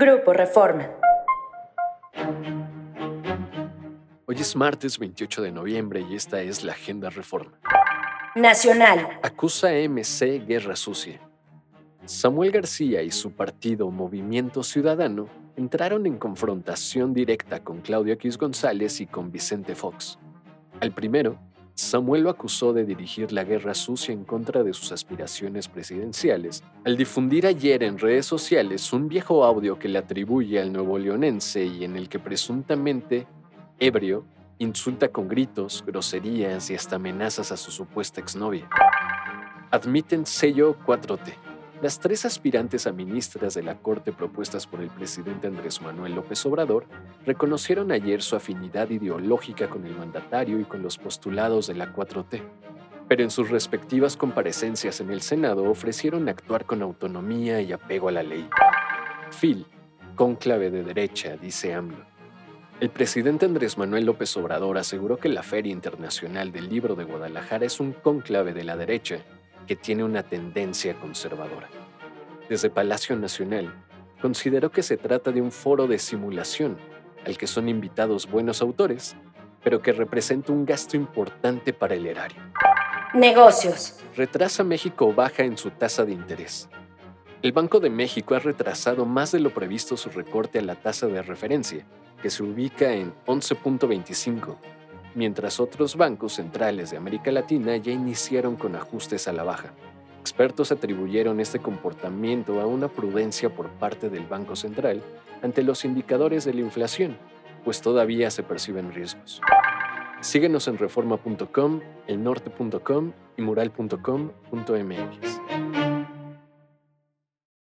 Grupo Reforma. Hoy es martes 28 de noviembre y esta es la Agenda Reforma. Nacional. Acusa MC Guerra Sucia. Samuel García y su partido Movimiento Ciudadano entraron en confrontación directa con Claudio X González y con Vicente Fox. Al primero, Samuel lo acusó de dirigir la guerra sucia en contra de sus aspiraciones presidenciales, al difundir ayer en redes sociales un viejo audio que le atribuye al nuevo leonense y en el que presuntamente, ebrio, insulta con gritos, groserías y hasta amenazas a su supuesta exnovia. Admiten sello 4T. Las tres aspirantes a ministras de la Corte propuestas por el presidente Andrés Manuel López Obrador reconocieron ayer su afinidad ideológica con el mandatario y con los postulados de la 4T, pero en sus respectivas comparecencias en el Senado ofrecieron actuar con autonomía y apego a la ley. Phil, cónclave de derecha, dice AMLO. El presidente Andrés Manuel López Obrador aseguró que la Feria Internacional del Libro de Guadalajara es un cónclave de la derecha que tiene una tendencia conservadora. Desde Palacio Nacional, consideró que se trata de un foro de simulación al que son invitados buenos autores, pero que representa un gasto importante para el erario. Negocios. Retrasa México baja en su tasa de interés. El Banco de México ha retrasado más de lo previsto su recorte a la tasa de referencia, que se ubica en 11.25 mientras otros bancos centrales de América Latina ya iniciaron con ajustes a la baja. Expertos atribuyeron este comportamiento a una prudencia por parte del Banco Central ante los indicadores de la inflación, pues todavía se perciben riesgos. Síguenos en reforma.com, elnorte.com y mural.com.mx.